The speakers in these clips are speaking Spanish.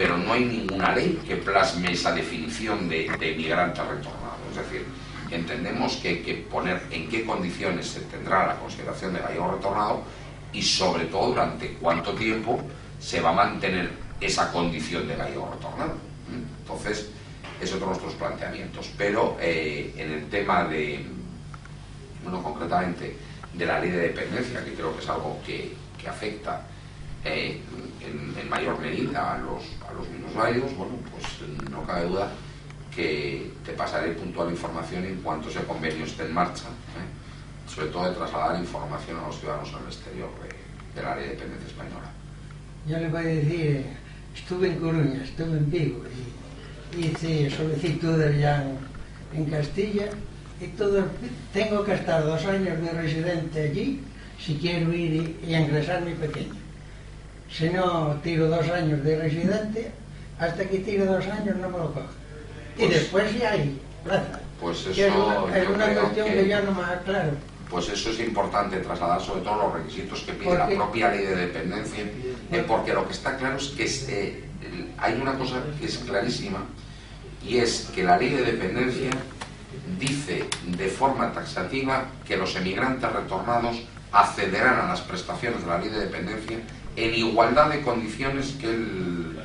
pero no hay ninguna ley que plasme esa definición de, de migrante retornado. Es decir, entendemos que hay que poner en qué condiciones se tendrá la consideración de gallego retornado y sobre todo durante cuánto tiempo se va a mantener esa condición de gallego retornado. Entonces, es otro de nuestros planteamientos. Pero eh, en el tema de, bueno, concretamente, de la ley de dependencia, que creo que es algo que afecta eh, en, en, mayor medida a los, a los minusválidos, bueno, pues no cabe duda que te pasaré puntual información en cuanto ese convenio esté en marcha, ¿eh? sobre todo de trasladar información a los ciudadanos en el exterior de, de la ley de dependencia española. Yo le voy a decir, estuve en Coruña, estuve en Vigo y hice solicitudes ya en, en Castilla y todo, tengo que estar dos años de residente allí si quiero ir y, y ingresar mi pequeño. Si no tiro dos años de residente, hasta que tiro dos años no me lo cojo. Y Pues- después ya hay plaza. Pues eso es una, es cuestión que... que- yo no me aclaro. Pues eso es importante trasladar sobre todo los requisitos que pide ¿Por la qué? propia ley de dependencia, eh, porque lo que está claro es que es, eh, el- hay una cosa que es clarísima y es que la ley de dependencia dice de forma taxativa que los emigrantes retornados accederán a las prestaciones de la ley de dependencia en igualdad de condiciones que el,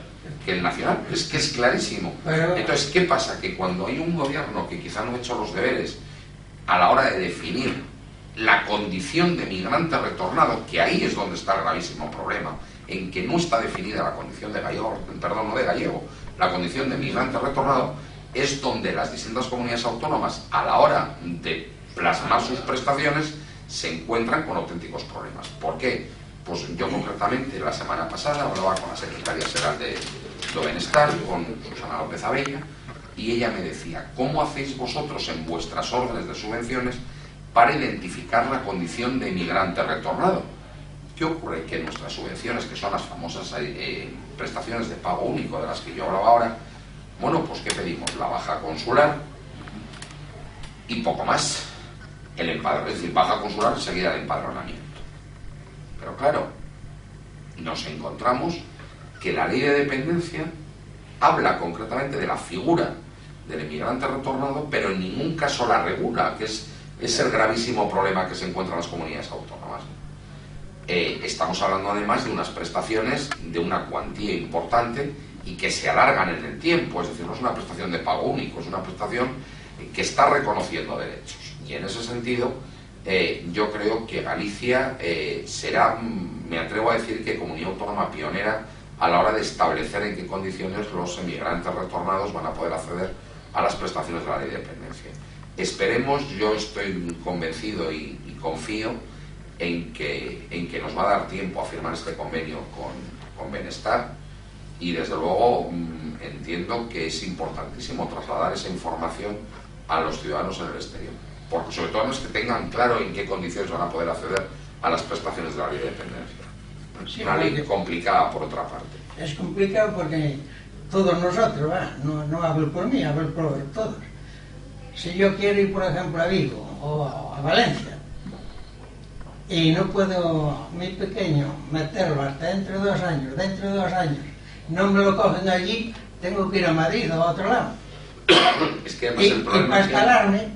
que el nacional. Es que es clarísimo. Entonces, ¿qué pasa? Que cuando hay un gobierno que quizá no ha hecho los deberes a la hora de definir la condición de migrante retornado, que ahí es donde está el gravísimo problema, en que no está definida la condición de gallego, perdón, no de gallego, la condición de migrante retornado, es donde las distintas comunidades autónomas, a la hora de plasmar sus prestaciones, se encuentran con auténticos problemas. ¿Por qué? Pues yo concretamente la semana pasada hablaba con la secretaria general de, de Bienestar, con Susana López Abella, y ella me decía, ¿cómo hacéis vosotros en vuestras órdenes de subvenciones para identificar la condición de inmigrante retornado? ¿Qué ocurre? Que nuestras subvenciones, que son las famosas eh, prestaciones de pago único de las que yo hablaba ahora, bueno, pues ¿qué pedimos? La baja consular y poco más. El empadronamiento, es decir, baja consular seguida de empadronamiento. Pero claro, nos encontramos que la ley de dependencia habla concretamente de la figura del emigrante retornado, pero en ningún caso la regula, que es, es el gravísimo problema que se encuentran las comunidades autónomas. Eh, estamos hablando además de unas prestaciones de una cuantía importante y que se alargan en el tiempo, es decir, no es una prestación de pago único, es una prestación que está reconociendo derechos. Y en ese sentido, eh, yo creo que Galicia eh, será, me atrevo a decir que comunidad autónoma pionera a la hora de establecer en qué condiciones los emigrantes retornados van a poder acceder a las prestaciones de la ley de dependencia. Esperemos, yo estoy convencido y, confío en que, en que nos va a dar tiempo a firmar este convenio con, con Bienestar y desde luego mm, entiendo que es importantísimo trasladar esa información a los ciudadanos en el exterior. Porque sobre todo los que tengan claro en qué condiciones van a poder acceder a las prestaciones de la ley de dependencia. Una ley complicada por otra parte. Es complicado porque todos nosotros, no, no hablo por mí, hablo por todos. Si yo quiero ir, por ejemplo, a Vigo o a, a Valencia y no puedo, mi pequeño, meterlo hasta dentro de dos años, dentro de dos años, no me lo cogen allí, tengo que ir a Madrid o a otro lado. Es que además Y, el y problema para es que-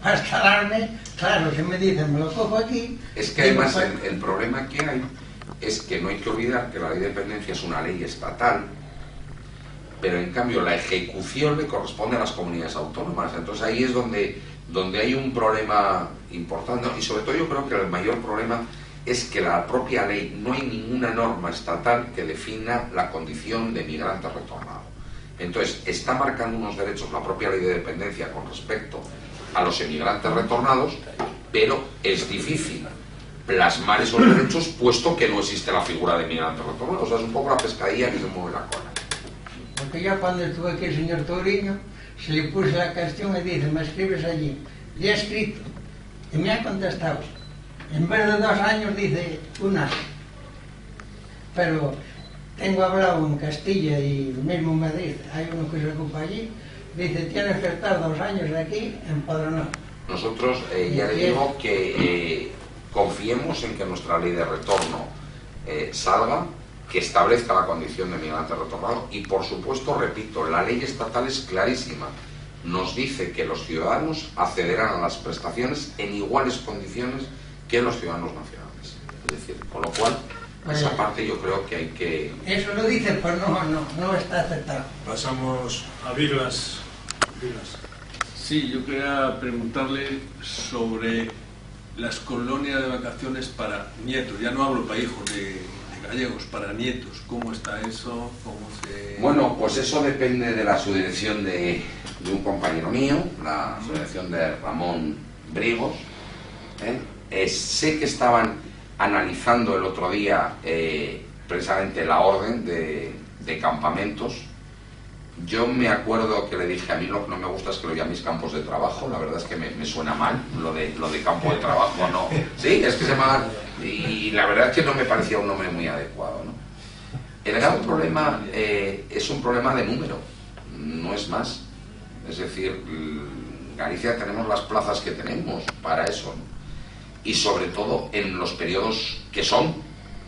para instalarme, claro, si me dicen me lo cojo aquí. Es que además el, el problema que hay es que no hay que olvidar que la ley de dependencia es una ley estatal, pero en cambio la ejecución le corresponde a las comunidades autónomas. Entonces ahí es donde, donde hay un problema importante y sobre todo yo creo que el mayor problema es que la propia ley no hay ninguna norma estatal que defina la condición de migrante retornado. Entonces está marcando unos derechos la propia ley de dependencia con respecto a los emigrantes retornados, pero es difícil plasmar esos derechos puesto que no existe la figura de migrante retornado. O sea, es un poco la pescadilla que se mueve la cola. Porque yo cuando estuve aquí el señor Touriño, se le puse la cuestión y dice, me escribes allí. Le he escrito y me ha contestado. En vez de dos años dice un año. Pero tengo hablado en Castilla y mismo en Madrid, hay uno que se ocupa allí, dice, tienes que estar dos años aquí empadronado. Nosotros eh, ya le digo que eh, confiemos en que nuestra ley de retorno eh, salga que establezca la condición de migrante retornado y, por supuesto, repito, la ley estatal es clarísima. Nos dice que los ciudadanos accederán a las prestaciones en iguales condiciones que los ciudadanos nacionales. Es decir, con lo cual, esa parte yo creo que hay que... Eso lo dice, pues no, no, no está aceptado. Pasamos a Vilas. Vilas. Sí, yo quería preguntarle sobre las colonias de vacaciones para nietos. Ya no hablo para hijos de, gallegos, para nietos. ¿Cómo está eso? ¿Cómo se... Bueno, pues eso depende de la subdirección de, de un compañero mío, la subdirección de Ramón Brigos. ¿eh? Eh, sé que estaban analizando el otro día eh, precisamente la orden de, campamentos yo me acuerdo que le dije, a mí lo que no me gusta es que lo llame mis campos de trabajo, la verdad es que me, suena mal lo de, lo de campo de trabajo, no. Sí, es que se llama... Y la verdad es que no me parecía un nombre muy adecuado, ¿no? El gran problema eh, es un problema de número, no es más. Es decir, Galicia tenemos las plazas que tenemos para eso, Y sobre todo en los periodos que son,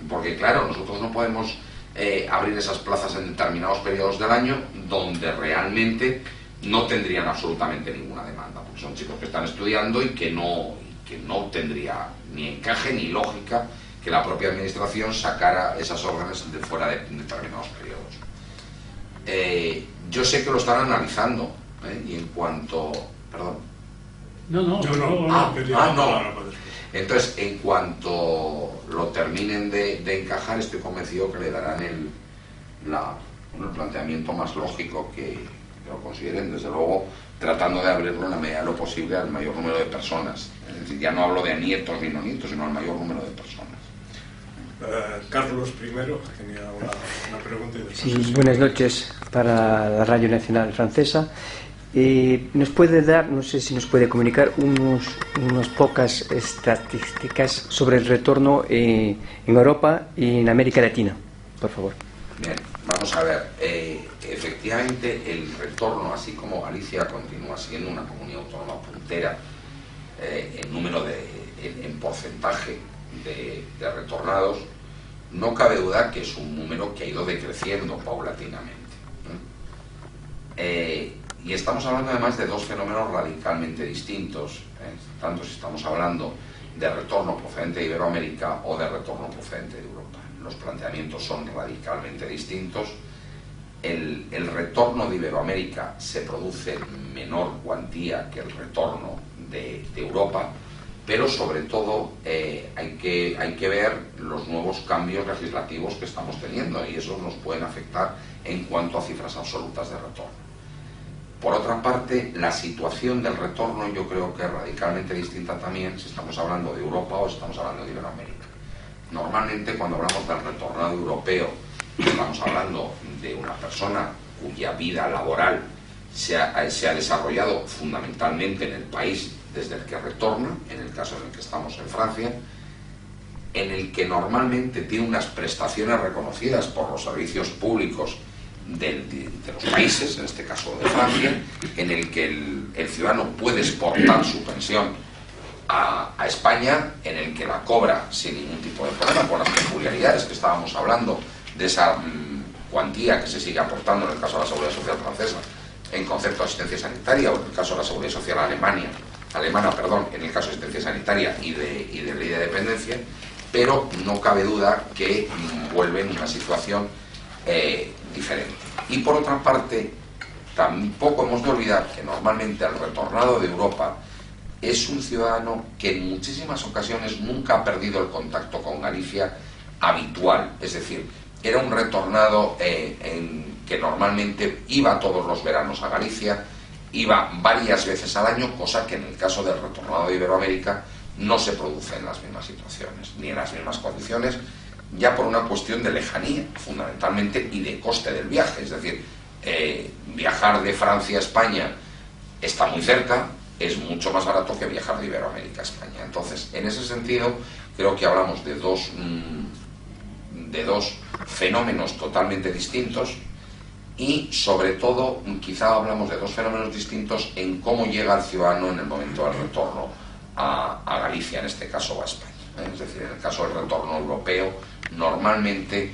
porque claro, nosotros no podemos eh, abrir esas plazas en determinados periodos del año donde realmente no tendrían absolutamente ninguna demanda, porque son chicos que están estudiando y que no, que no tendría ni encaje ni lógica que la propia administración sacara esas órdenes de fuera de determinados periodos. Eh, yo sé que lo están analizando ¿eh? y en cuanto... Perdón. No, no, no, no, ah, ah, no. Entonces, en cuanto lo terminen de, encajar, estoy convencido que le darán el, planteamiento más lógico que, lo consideren, desde luego tratando de abrirlo en la medida de lo posible al mayor número de personas. Es decir, ya no hablo de nietos ni no nietos, sino al mayor número de personas. Eh, Carlos I tenía una, pregunta. sí, buenas noches para la Radio Nacional Francesa. Eh, ¿Nos puede dar, no sé si nos puede comunicar, unos, unas pocas estadísticas sobre el retorno eh, en Europa y en América Latina, por favor? Bien, vamos a ver. Eh, efectivamente, el retorno, así como Galicia continúa siendo una comunidad autónoma puntera en número de, en, porcentaje de, retornados, no cabe duda que es un número que ha ido decreciendo paulatinamente. Eh, y estamos hablando además de dos fenómenos radicalmente distintos, ¿eh? tanto si estamos hablando de retorno procedente de Iberoamérica o de retorno procedente de Europa. Los planteamientos son radicalmente distintos. El, retorno de Iberoamérica se produce en menor cuantía que el retorno de, Europa, pero sobre todo eh, hay, que, hay que ver los nuevos cambios legislativos que estamos teniendo y esos nos pueden afectar en cuanto a cifras absolutas de retorno. Por otra parte, la situación del retorno yo creo que es radicalmente distinta también si estamos hablando de Europa o si estamos hablando de Iberoamérica. Normalmente cuando hablamos del retornado europeo, estamos hablando de una persona cuya vida laboral se ha, desarrollado fundamentalmente en el país desde el que retorna, en el caso en el que estamos en Francia, en el que normalmente tiene unas prestaciones reconocidas por los servicios públicos de, los países, en este caso de Francia, en el que el, ciudadano puede exportar su pensión a, España, en el que la cobra sin ningún tipo de problema, por las peculiaridades que estábamos hablando de esa mm, cuantía que se sigue aportando en el caso de la Seguridad Social francesa en concepto de asistencia sanitaria o en el caso de la Seguridad Social Alemania, alemana, perdón, en el caso de asistencia sanitaria y de, y de ley de dependencia, pero no cabe duda que mm, vuelve en una situación eh, diferente. Y por otra parte, tampoco hemos de olvidar que normalmente el retornado de Europa es un ciudadano que en muchísimas ocasiones nunca ha perdido el contacto con Galicia habitual, es decir, era un retornado eh, en que normalmente iba todos los veranos a Galicia, iba varias veces al año, cosa que en el caso del retornado de Iberoamérica no se produce en las mismas situaciones, ni en las mismas condiciones, ya por una cuestión de lejanía, fundamentalmente, y de coste del viaje. Es decir, eh, viajar de Francia a España está muy cerca, es mucho más barato que viajar de Iberoamérica a España. Entonces, en ese sentido, creo que hablamos de dos, mm, de dos fenómenos totalmente distintos y, sobre todo, quizá hablamos de dos fenómenos distintos en cómo llega el ciudadano en el momento del retorno a, Galicia, en este caso, a España. Es decir, en el caso del retorno europeo, normalmente